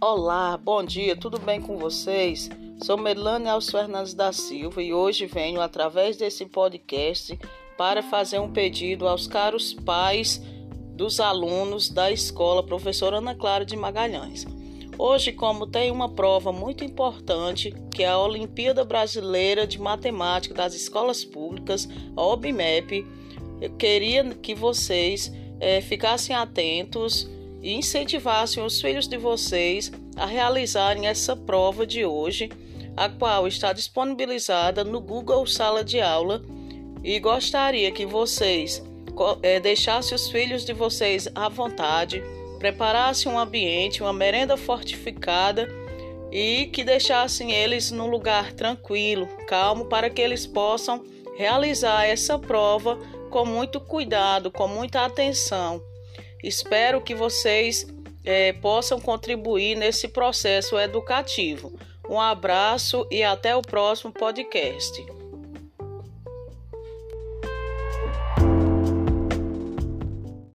Olá, bom dia, tudo bem com vocês? Sou Melane Alves Fernandes da Silva e hoje venho, através desse podcast, para fazer um pedido aos caros pais dos alunos da escola Professora Ana Clara de Magalhães. Hoje, como tem uma prova muito importante, que é a Olimpíada Brasileira de Matemática das Escolas Públicas, a OBMEP, eu queria que vocês é, ficassem atentos e incentivassem os filhos de vocês a realizarem essa prova de hoje, a qual está disponibilizada no Google Sala de Aula. E gostaria que vocês é, deixassem os filhos de vocês à vontade, preparassem um ambiente, uma merenda fortificada e que deixassem eles num lugar tranquilo, calmo, para que eles possam realizar essa prova com muito cuidado, com muita atenção. Espero que vocês é, possam contribuir nesse processo educativo. Um abraço e até o próximo podcast.